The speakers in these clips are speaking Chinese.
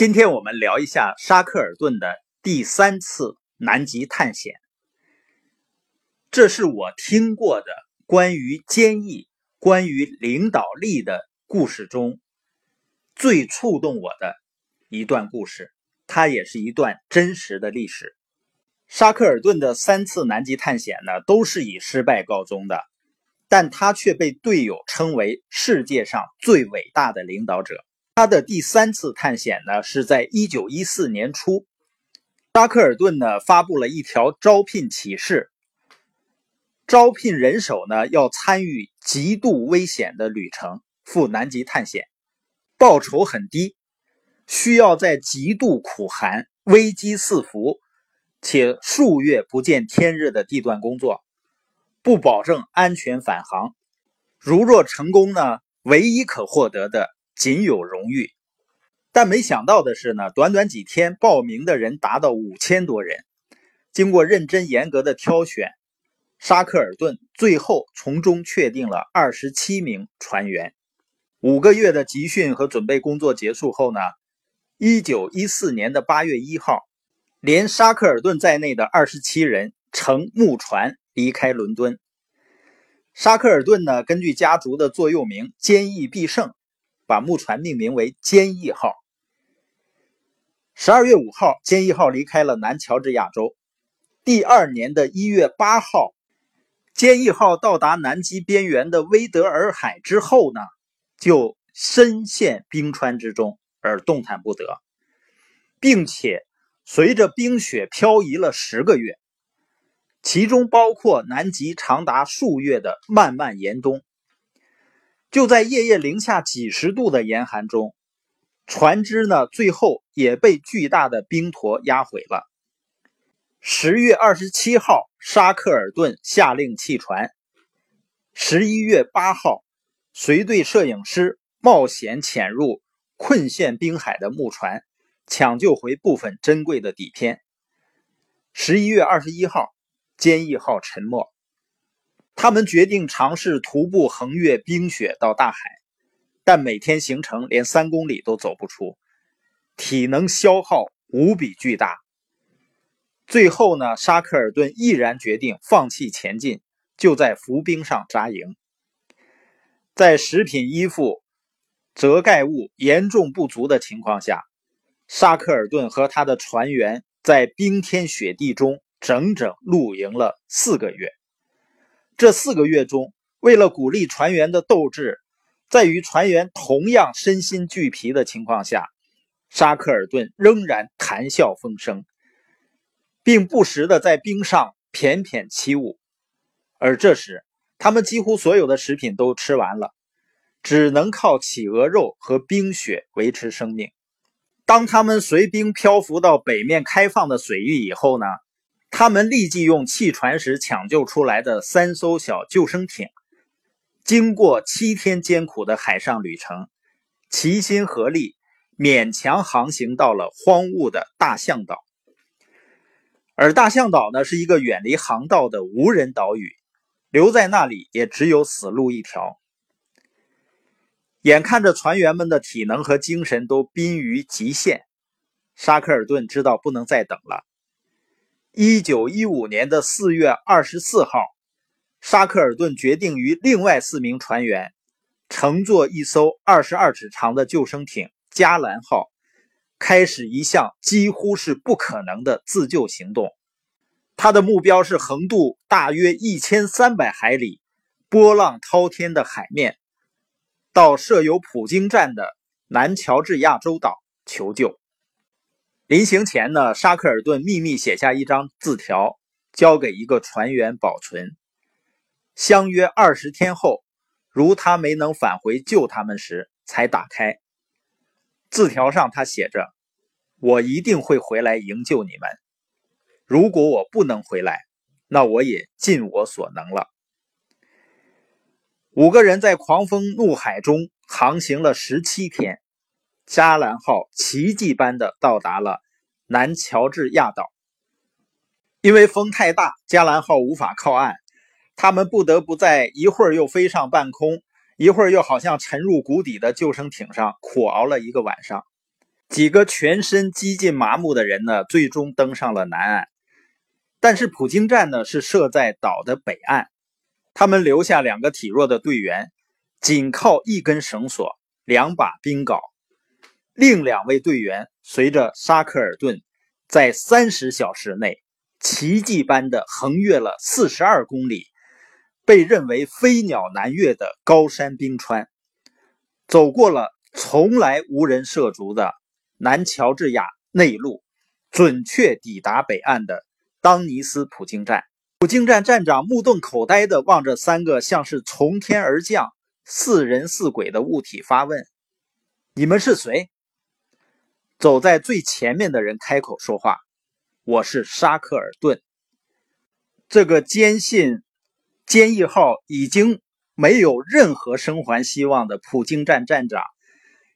今天我们聊一下沙克尔顿的第三次南极探险。这是我听过的关于坚毅、关于领导力的故事中最触动我的一段故事。它也是一段真实的历史。沙克尔顿的三次南极探险呢，都是以失败告终的，但他却被队友称为世界上最伟大的领导者。他的第三次探险呢，是在一九一四年初，扎克尔顿呢发布了一条招聘启事，招聘人手呢要参与极度危险的旅程赴南极探险，报酬很低，需要在极度苦寒、危机四伏且数月不见天日的地段工作，不保证安全返航。如若成功呢，唯一可获得的。仅有荣誉，但没想到的是呢，短短几天报名的人达到五千多人。经过认真严格的挑选，沙克尔顿最后从中确定了二十七名船员。五个月的集训和准备工作结束后呢，一九一四年的八月一号，连沙克尔顿在内的二十七人乘木船离开伦敦。沙克尔顿呢，根据家族的座右铭“坚毅必胜”。把木船命名为“坚毅号”。十二月五号，坚毅号离开了南乔治亚州。第二年的一月八号，坚毅号到达南极边缘的威德尔海之后呢，就深陷冰川之中而动弹不得，并且随着冰雪漂移了十个月，其中包括南极长达数月的漫漫严冬。就在夜夜零下几十度的严寒中，船只呢最后也被巨大的冰坨压毁了。十月二十七号，沙克尔顿下令弃船。十一月八号，随队摄影师冒险潜入困陷冰海的木船，抢救回部分珍贵的底片。十一月二十一号，坚毅号沉没。他们决定尝试徒步横越冰雪到大海，但每天行程连三公里都走不出，体能消耗无比巨大。最后呢，沙克尔顿毅然决定放弃前进，就在浮冰上扎营。在食品、衣服、遮盖物严重不足的情况下，沙克尔顿和他的船员在冰天雪地中整整露营了四个月。这四个月中，为了鼓励船员的斗志，在与船员同样身心俱疲的情况下，沙克尔顿仍然谈笑风生，并不时的在冰上翩翩起舞。而这时，他们几乎所有的食品都吃完了，只能靠企鹅肉和冰雪维持生命。当他们随冰漂浮到北面开放的水域以后呢？他们立即用弃船时抢救出来的三艘小救生艇，经过七天艰苦的海上旅程，齐心合力，勉强航行到了荒芜的大象岛。而大象岛呢，是一个远离航道的无人岛屿，留在那里也只有死路一条。眼看着船员们的体能和精神都濒于极限，沙克尔顿知道不能再等了。一九一五年的四月二十四号，沙克尔顿决定与另外四名船员乘坐一艘二十二尺长的救生艇“加兰号”，开始一项几乎是不可能的自救行动。他的目标是横渡大约一千三百海里、波浪滔天的海面，到设有普京站的南乔治亚州岛求救。临行前呢，沙克尔顿秘密写下一张字条，交给一个船员保存。相约二十天后，如他没能返回救他们时，才打开。字条上他写着：“我一定会回来营救你们。如果我不能回来，那我也尽我所能了。”五个人在狂风怒海中航行了十七天。加兰号奇迹般的到达了南乔治亚岛，因为风太大，加兰号无法靠岸，他们不得不在一会儿又飞上半空，一会儿又好像沉入谷底的救生艇上苦熬了一个晚上。几个全身几近麻木的人呢，最终登上了南岸。但是普京站呢是设在岛的北岸，他们留下两个体弱的队员，仅靠一根绳索、两把冰镐。另两位队员随着沙克尔顿，在三十小时内奇迹般的横越了四十二公里，被认为飞鸟难越的高山冰川，走过了从来无人涉足的。南乔治亚内陆，准确抵达北岸的当尼斯普京站。普京站站长目瞪口呆地望着三个像是从天而降、似人似鬼的物体，发问：“你们是谁？”走在最前面的人开口说话：“我是沙克尔顿。”这个坚信坚毅号已经没有任何生还希望的普京站站长。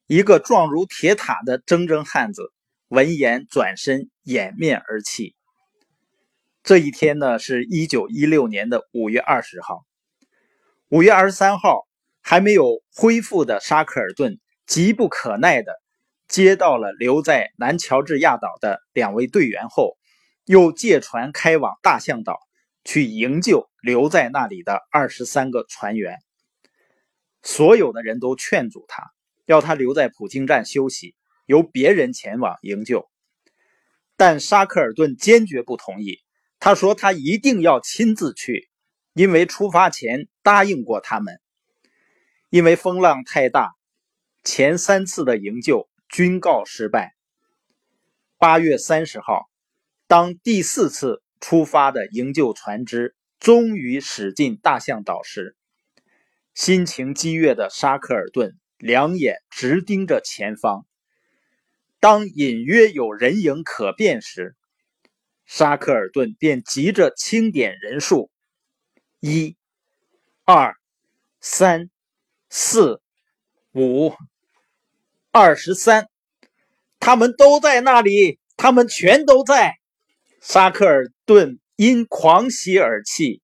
一个壮如铁塔的铮铮汉子，闻言转身掩面而泣。这一天呢，是一九一六年的五月二十号。五月二十三号，还没有恢复的沙克尔顿急不可耐的接到了留在南乔治亚岛的两位队员后，又借船开往大象岛去营救留在那里的二十三个船员。所有的人都劝阻他。要他留在普京站休息，由别人前往营救。但沙克尔顿坚决不同意。他说：“他一定要亲自去，因为出发前答应过他们。因为风浪太大，前三次的营救均告失败。”八月三十号，当第四次出发的营救船只终于驶进大象岛时，心情激越的沙克尔顿。两眼直盯着前方。当隐约有人影可辨时，沙克尔顿便急着清点人数：一、二、三、四、五、二十三。他们都在那里，他们全都在。沙克尔顿因狂喜而泣，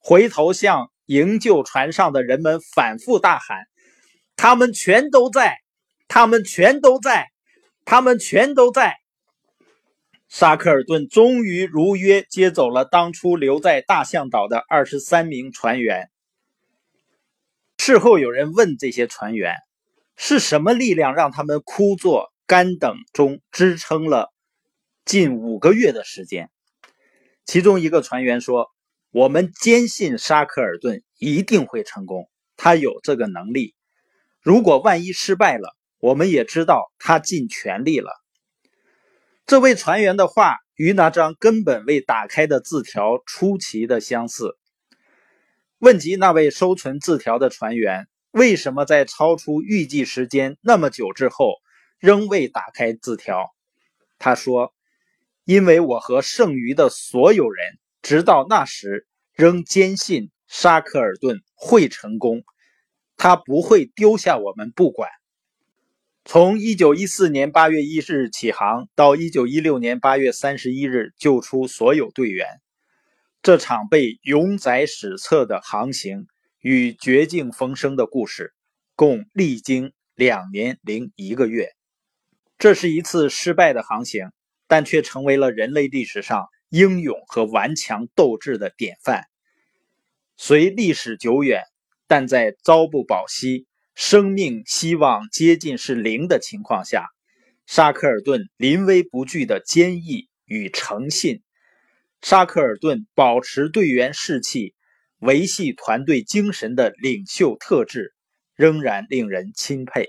回头向营救船上的人们反复大喊。他们全都在，他们全都在，他们全都在。沙克尔顿终于如约接走了当初留在大象岛的二十三名船员。事后有人问这些船员，是什么力量让他们枯坐干等中支撑了近五个月的时间？其中一个船员说：“我们坚信沙克尔顿一定会成功，他有这个能力。”如果万一失败了，我们也知道他尽全力了。这位船员的话与那张根本未打开的字条出奇的相似。问及那位收存字条的船员为什么在超出预计时间那么久之后仍未打开字条，他说：“因为我和剩余的所有人直到那时仍坚信沙克尔顿会成功。”他不会丢下我们不管。从一九一四年八月一日起航，到一九一六年八月三十一日救出所有队员，这场被永载史册的航行与绝境逢生的故事，共历经两年零一个月。这是一次失败的航行，但却成为了人类历史上英勇和顽强斗志的典范。虽历史久远。但在朝不保夕、生命希望接近是零的情况下，沙克尔顿临危不惧的坚毅与诚信，沙克尔顿保持队员士气、维系团队精神的领袖特质，仍然令人钦佩。